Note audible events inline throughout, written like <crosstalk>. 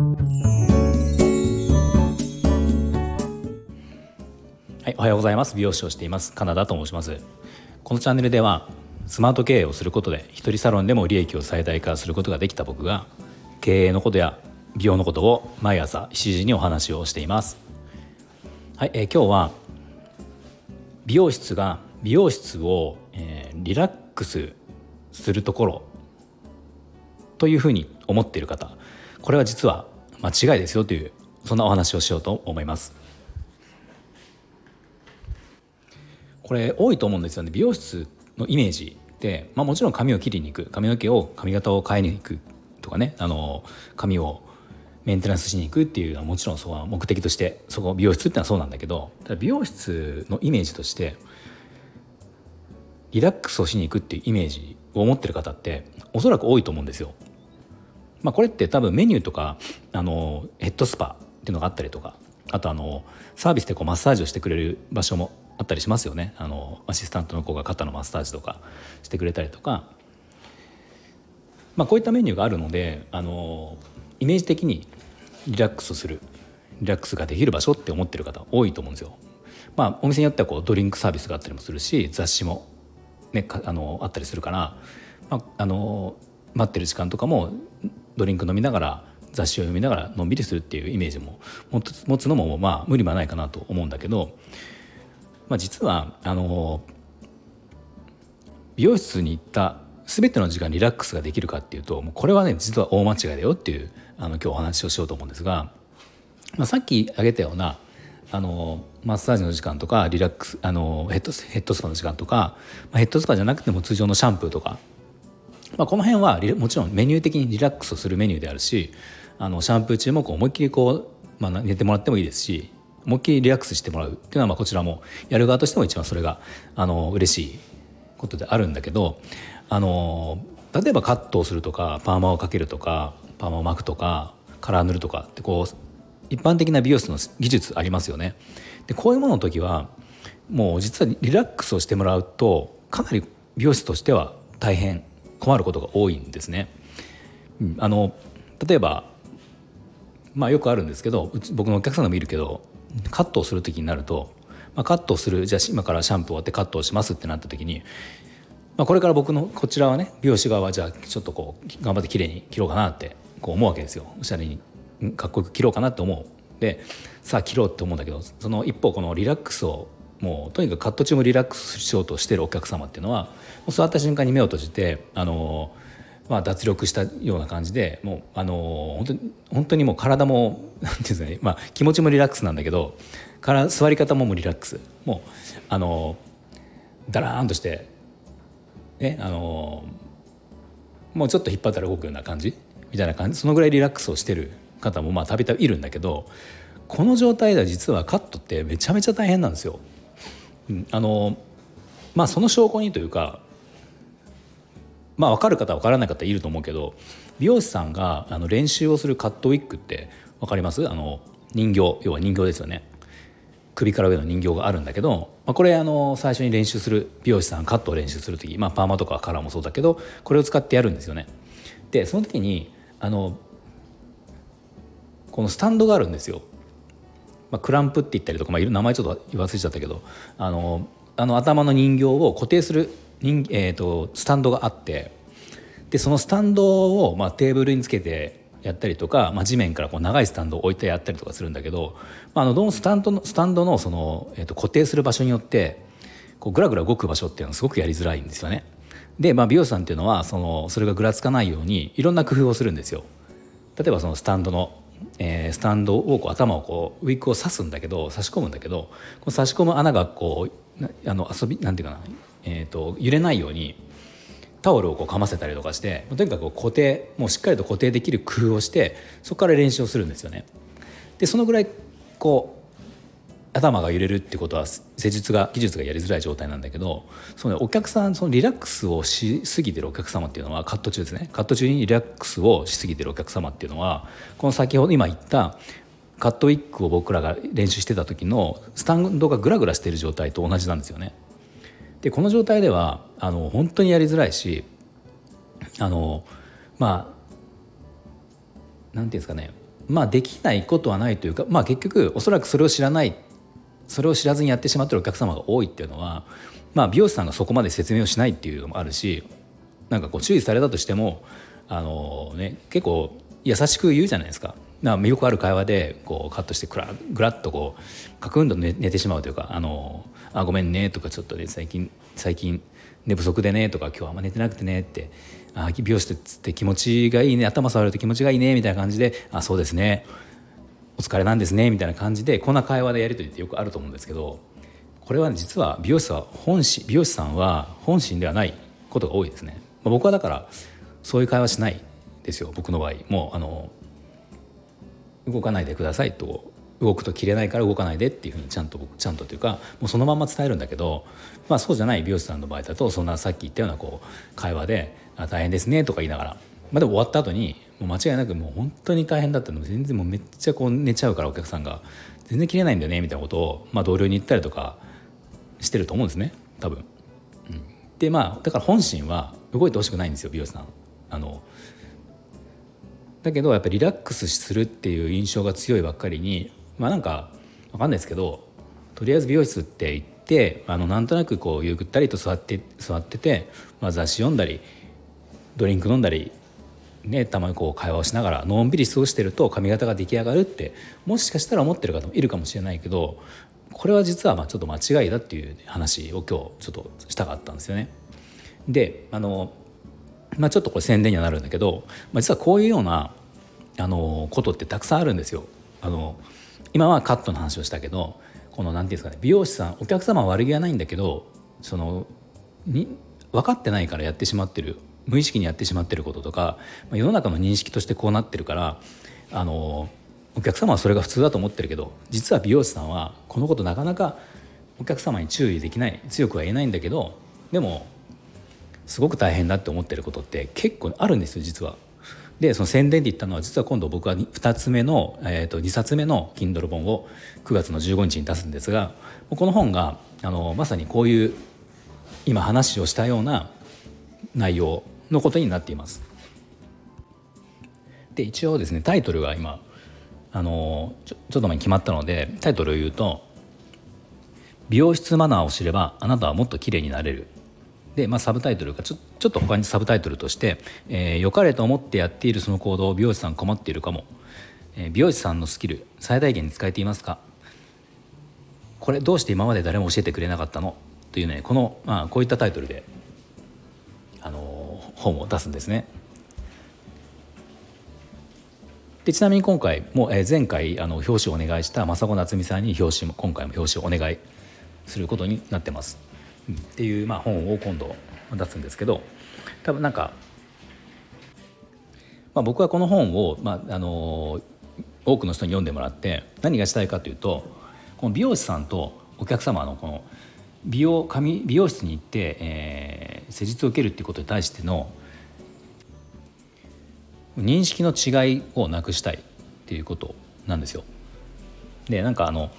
はい、おはようございます。美容師をしています。カナダと申します。このチャンネルではスマート経営をすることで一人サロンでも利益を最大化することができた僕が経営のことや美容のことを毎朝7時にお話をしています。はい、え、今日は美容室が美容室を、えー、リラックスするところというふうに思っている方。これは実は間違いですよというそんなお話をしようと思います。これ多いと思うんですよね。美容室のイメージで、まあ、もちろん髪を切りに行く。髪の毛を髪型を変えに行くとかね。あの髪をメンテナンスしに行くっていうのはもちろんそこ目的としてそこ美容室ってのはそうなんだけど美容室のイメージとしてリラックスをしに行くっていうイメージを持ってる方っておそらく多いと思うんですよ。まあ、これって多分メニューとかあのヘッドスパっていうのがあったりとかあとあのサービスでこうマッサージをしてくれる場所もあったりしますよねあのアシスタントの子が肩のマッサージとかしてくれたりとか、まあ、こういったメニューがあるのであのイメージ的にリラックスするリラックスができる場所って思ってる方多いと思うんですよ。まあ、お店によってはこうドリンクサービスがあったりもするし雑誌も、ね、あのあったりするから、まあ、あの待ってる時間とかもドリンク飲みながら雑誌を読みながらのんびりするっていうイメージも持つのもまあ無理はないかなと思うんだけど、まあ、実はあの美容室に行った全ての時間リラックスができるかっていうともうこれはね実は大間違いだよっていうあの今日お話をしようと思うんですが、まあ、さっき挙げたようなあのマッサージの時間とかリラックスあのヘッドヘッドスパの時間とか、まあ、ヘッドスパじゃなくても通常のシャンプーとか、まあ、この辺はもちろんメニュー的にリラックスするメニューであるしあのシャンプー中もこう思いっきりこう、まあ、寝てもらってもいいですし思いっきりリラックスしてもらうっていうのはまあこちらもやる側としても一番それがあの嬉しいことであるんだけどあの例えばカットをするとかパーマをかけるとかパーマを巻くとかカラー塗るとかってこう一般的な美容室の技術ありますよね。でこういうものの時はもう実はリラックスをしてもらうとかなり美容室としては大変困ることが多いんですね。うん、あの例えばまあよくあるんですけど僕のお客さんでもいるけどカットをする時になると、まあ、カットをするじゃあ今からシャンプー終わってカットをしますってなった時に、まあ、これから僕のこちらはね美容師側はじゃあちょっとこう頑張って綺麗に切ろうかなってこう思うわけですよ。おしゃれにかっこよく切ろうかなって思う。でさあ切ろうって思うんだけどその一方このリラックスをもうとにかくカット中もリラックスしようとしてるお客様っていうのはもう座った瞬間に目を閉じてあのまあ、脱力したような感じでもうあの本当に本当にもう体も <laughs> なんていうんですかね、まあ、気持ちもリラックスなんだけどから座り方ももリラックスもうあのだらーんとしてねあのもうちょっと引っ張ったら動くような感じみたいな感じそのぐらいリラックスをしてる方もまあたびたびいるんだけどこの状態では実はカットってめちゃめちゃ大変なんですよ。あのまあその証拠にというかまあ分かる方は分からない方いると思うけど美容師さんがあの練習をするカットウィッグって分かります？あの人形要は人形ですよね首から上の人形があるんだけど、まあ、これあの最初に練習する美容師さんカットを練習する時、まあ、パーマとかカラーもそうだけどこれを使ってやるんですよね。でその時にあのこのスタンドがあるんですよ。まあ、クランプって言ったりとか、まあ、名前ちょっと忘れちゃったけどあのあの頭の人形を固定する人、えーと、スタンドがあってでそのスタンドを、まあ、テーブルにつけてやったりとか、まあ、地面からこう長いスタンドを置いてやったりとかするんだけど、まあ、あのどのスタンドのスタンドのその、えーと、固定する場所によってこうぐらぐら動く場所っていうのはすごくやりづらいんですよね。で、まあ、美容師さんっていうのはそのそれがぐらつかないようにいろんな工夫をするんですよ。例えばそのスタンドの、えー、スタンドをこう頭をこうウィッグを刺すんだけど差し込むんだけどこの差し込む穴がこうあの遊びなんていうかなえーと、揺れないようにタオルをこうかませたりとかしてとにかく固定もうしっかりと固定できる工夫をしてそこから練習をするんですよね。でそのぐらいこう頭が揺れるってことは施術が技術がやりづらい状態なんだけどその、お客さんそのリラックスをしすぎてるお客様っていうのはカット中ですねカット中にリラックスをしすぎてるお客様っていうのはこの先ほど今言ったカットウィッグを僕らが練習してた時のスタンドがグラグラしてる状態と同じなんですよね。でこの状態ではあの本当にやりづらいしあのまあなんていうんですかねまあできないことはないというか、まあ、結局おそらくそれを知らないそれを知らずにやってしまってるお客様が多いっていうのは、まあ、美容師さんがそこまで説明をしないっていうのもあるしなんかこう注意されたとしてもあの、ね、結構優しく言うじゃないですか。なよくある会話でこうカットしてぐらっとこうカクンと寝てしまうというか「あのあごめんね」とかちょっとね最近最近寝不足でねとか今日あんま寝てなくてねって「あ美容師ってって気持ちがいいね頭触ると気持ちがいいね」みたいな感じで「あそうですねお疲れなんですね」みたいな感じでこんな会話でやり取りってよくあると思うんですけどこれは、ね、実は美容師は本心美容師さんは本心ではないことが多いですね。まあ、僕はだからそういう会話しないですよ僕の場合もうあの動かないでくださいと動くと切れないから動かないでっていうふうにちゃんとちゃんとというかもうそのまま伝えるんだけど、まあ、そうじゃない美容師さんの場合だとそんなさっき言ったようなこう会話で「あ大変ですね」とか言いながら、まあ、でも終わった後にもう間違いなくもう本当に大変だったの全然もうめっちゃこう寝ちゃうからお客さんが全然切れないんだよねみたいなことを、まあ、同僚に言ったりとかしてると思うんですね多分。うん、でまあだから本心は動いてほしくないんですよ美容師さん。あのだけどやっぱりリラックスするっていう印象が強いばっかりにまあなんか分かんないですけどとりあえず美容室って行ってあのなんとなくこうゆっくりと座って座ってて、まあ、雑誌読んだりドリンク飲んだり、ね、たまにこう会話をしながらのんびり過ごしてると髪型が出来上がるってもしかしたら思ってる方もいるかもしれないけどこれは実はまあちょっと間違いだっていう話を今日ちょっとしたかったんですよね。であのまあ、ちょっとこれ宣伝にはなるんだけど、まあ、実はこういうようなあのことってたくさんあるんですよ。あの今はカットの話をしたけどこの何て言うんですかね美容師さんお客様は悪気はないんだけどそのに分かってないからやってしまってる無意識にやってしまってることとか世の中の認識としてこうなってるからあのお客様はそれが普通だと思ってるけど実は美容師さんはこのことなかなかお客様に注意できない強くは言えないんだけどでもすごく大変だって思ってることって結構あるんですよ実は。でその宣伝で言ったのは実は今度僕は2つ目の、えー、と2冊目の Kindle 本を9月の15日に出すんですがこの本があのまさにこういう今話をしたような内容のことになっています。で一応ですねタイトルが今あのちょちょっと前に決まったのでタイトルを言うと「美容室マナーを知ればあなたはもっと綺麗になれる」で、まあ、サブタイトルがちょちょっと他にサブタイトルとして「えー、良かれと思ってやっているその行動を美容師さん困っているかも」えー「美容師さんのスキル最大限に使えていますか?」これどうして今まで誰も教えてくれなかったの？というねこの、まあ、こういったタイトルで、本を出すんですね。でちなみに今回も、えー、前回あの表紙をお願いした政子夏美さんに表紙も今回も表紙をお願いすることになってます。っていう、まあ、本を今度出すんですけど多分なんか、まあ、僕はこの本を、まあ、あの多くの人に読んでもらって何がしたいかというとこの美容師さんとお客様のこの美容髪美容室に行って、えー、施術を受けるっていうことに対しての認識の違いをなくしたいっていうことなんですよ。でなんかあの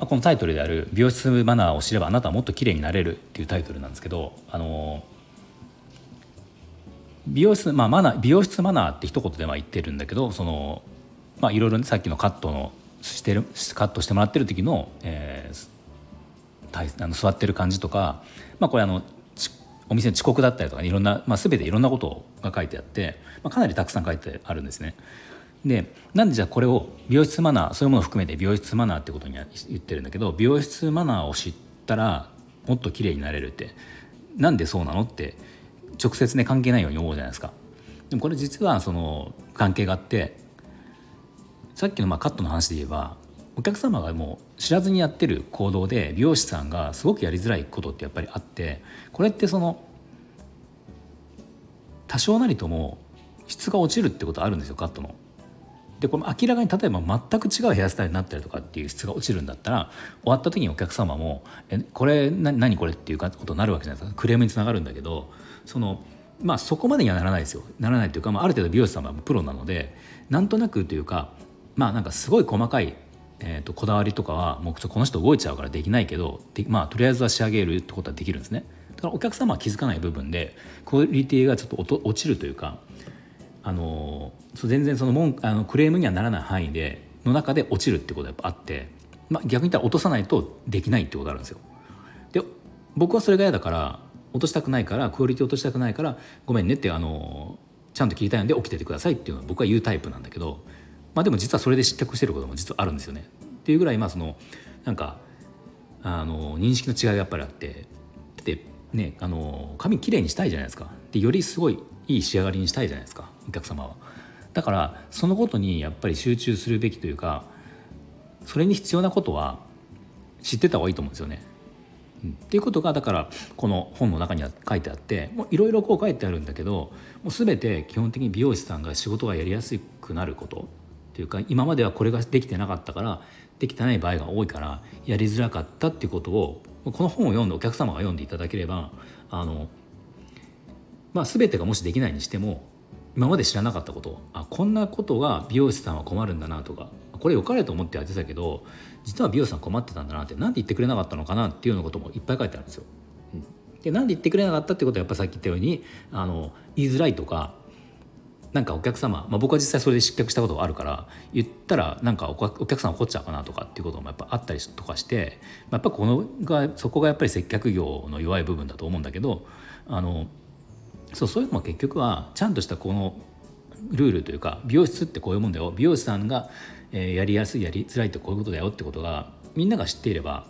このタイトルである「美容室マナーを知ればあなたはもっと綺麗になれる」っていうタイトルなんですけどあの美容室、まあ、マナー美容室マナーって一言では言ってるんだけどその、まあ、いろいろさっきのカットのしてるカットしてもらってる時の,、えー、あの座ってる感じとか、まあ、これあのお店の遅刻だったりとかいろんな、まあ、全ていろんなことが書いてあって、まあ、かなりたくさん書いてあるんですね。でなんでじゃあこれを美容室マナーそういうものを含めて美容室マナーってことには言ってるんだけど美容室マナーを知ったらもっと綺麗になれるってなんでそうなのって直接ね関係ないように思うじゃないですか。でもこれ実はその関係があってさっきのまあカットの話で言えばお客様がもう知らずにやってる行動で美容師さんがすごくやりづらいことってやっぱりあってこれってその多少なりとも質が落ちるってことあるんですよカットの。でこの明らかに例えば全く違うヘアスタイルになったりとかっていう質が落ちるんだったら終わった時にお客様も「えこれ何これ?」っていうことになるわけじゃないですかクレームにつながるんだけどそのまあそこまでにはならないですよならないというか、まあ、ある程度美容師さんはプロなのでなんとなくというかまあなんかすごい細かい、えー、とこだわりとかはもうこの人動いちゃうからできないけどまあとりあえずは仕上げるってことはできるんですね。だからお客様は気づかない部分でクオリティがちょっと落ちるというかあの全然その文あのクレームにはならない範囲での中で落ちるってことがやっぱあって、まあ、逆に言ったら落とさないとできないってことあるんですよ。で僕はそれが嫌だから落としたくないからクオリティ落としたくないからごめんねってあのちゃんと聞きたいので起きててくださいっていうのは僕は言うタイプなんだけど、まあ、でも実はそれで失脚してることも実はあるんですよね。っていうぐらいまあそのなんかあの認識の違いがやっぱりあってでねあの髪きれいにしたいじゃないですかでよりすごいいい仕上がりにしたいじゃないですかお客様は。だからそのことにやっぱり集中するべきというかそれに必要なことは知ってた方がいいと思うんですよね。うん、っていうことがだからこの本の中には書いてあっていろいろこう書いてあるんだけどもう全て基本的に美容師さんが仕事がやりやすくなることっていうか今まではこれができてなかったからできてない場合が多いからやりづらかったっていうことをこの本を読んでお客様が読んでいただければあの、まあ、全てがもしできないにしても今まで知らなかったことあこんなことが美容師さんは困るんだなとかこれ良かれと思ってやってたけど実は美容師さん困ってたんだなって何で言ってくれなかったのかなっていうようなこともいっぱい書いてあるんですよ。で何で言ってくれなかったってことはやっぱさっき言ったようにあの言いづらいとかなんかお客様、まあ、僕は実際それで失脚したことがあるから言ったらなんかお客さん怒っちゃうかなとかっていうこともやっぱあったりとかして、まあ、やっぱこのがそこがやっぱり接客業の弱い部分だと思うんだけどあのそうそういうのも結局はちゃんとしたこのルールというか美容室ってこういうもんだよ。美容師さんが、やりやすいやりづらいってこういうことだよってことがみんなが知っていれば、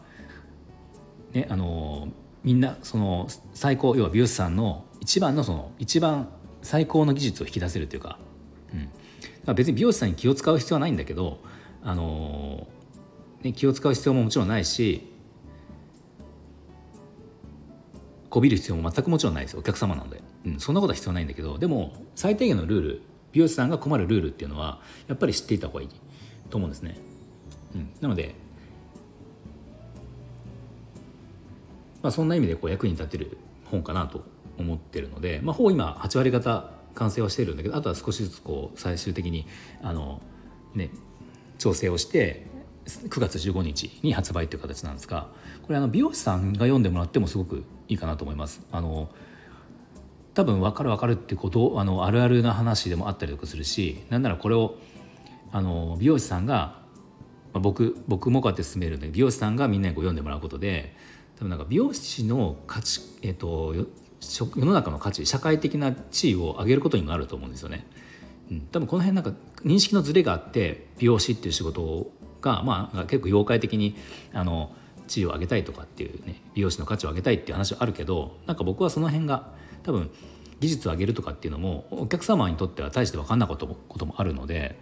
ね、あのみんなその最高要は美容師さんの一番のその一番最高の技術を引き出せるというか,、うん、か別に美容師さんに気を使う必要はないんだけど、あのね、気を使う必要ももちろんないしこびる必要も全くもちろんないです。お客様なので、うん、そんなことは必要ないんだけどでも最低限のルール美容師さんが困るルールっていうのはやっぱり知っていた方がいいと思うんですね。うん、なので、まあ、そんな意味でこう役に立てる本かなと思ってるので、まあ、ほぼ今8割方完成はしてるんだけどあとは少しずつこう最終的にあの、ね、調整をして9月15日に発売という形なんですがこれあの美容師さんが読んでもらってもすごくいいかなと思います。あの多分分かる分かるってことあのあるあるな話でもあったりとかするしなんならこれをあの美容師さんが、まあ、僕僕もこうやって進めるんで美容師さんがみんなにこう読んでもらうことで多分なんか美容師の価値、えーと、世の中の価値社会的な地位を上げることにもなると思うんですよね。うん、多分この辺なんか認識のズレがあって美容師っていう仕事が、まあ、結構妖怪的にあの地位を上げたいとかっていうね美容師の価値を上げたいっていう話はあるけどなんか僕はその辺が多分技術を上げるとかっていうのもお客様にとっては大して分かんないこともこともあるので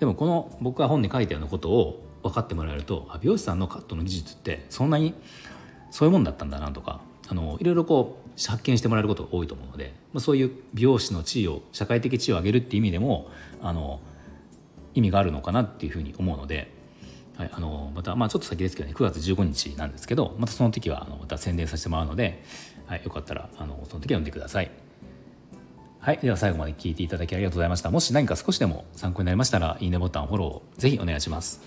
でもこの僕が本に書いたようなことを分かってもらえるとあ美容師さんのカットの技術ってそんなにそういうもんだったんだなとかあのいろいろこう発見してもらえることが多いと思うので、まあ、そういう美容師の地位を社会的地位を上げるっていう意味でもあの意味があるのかなっていうふうに思うのではい、あのまた、まあ、ちょっと先ですけどね9月15日なんですけどまたその時はあのまた宣伝させてもらうので、はい、よかったらあのその時は読んでください。はい、では最後まで聞いていただきありがとうございました。もし何か少しでも参考になりましたらいいねボタンフォローぜひお願いします。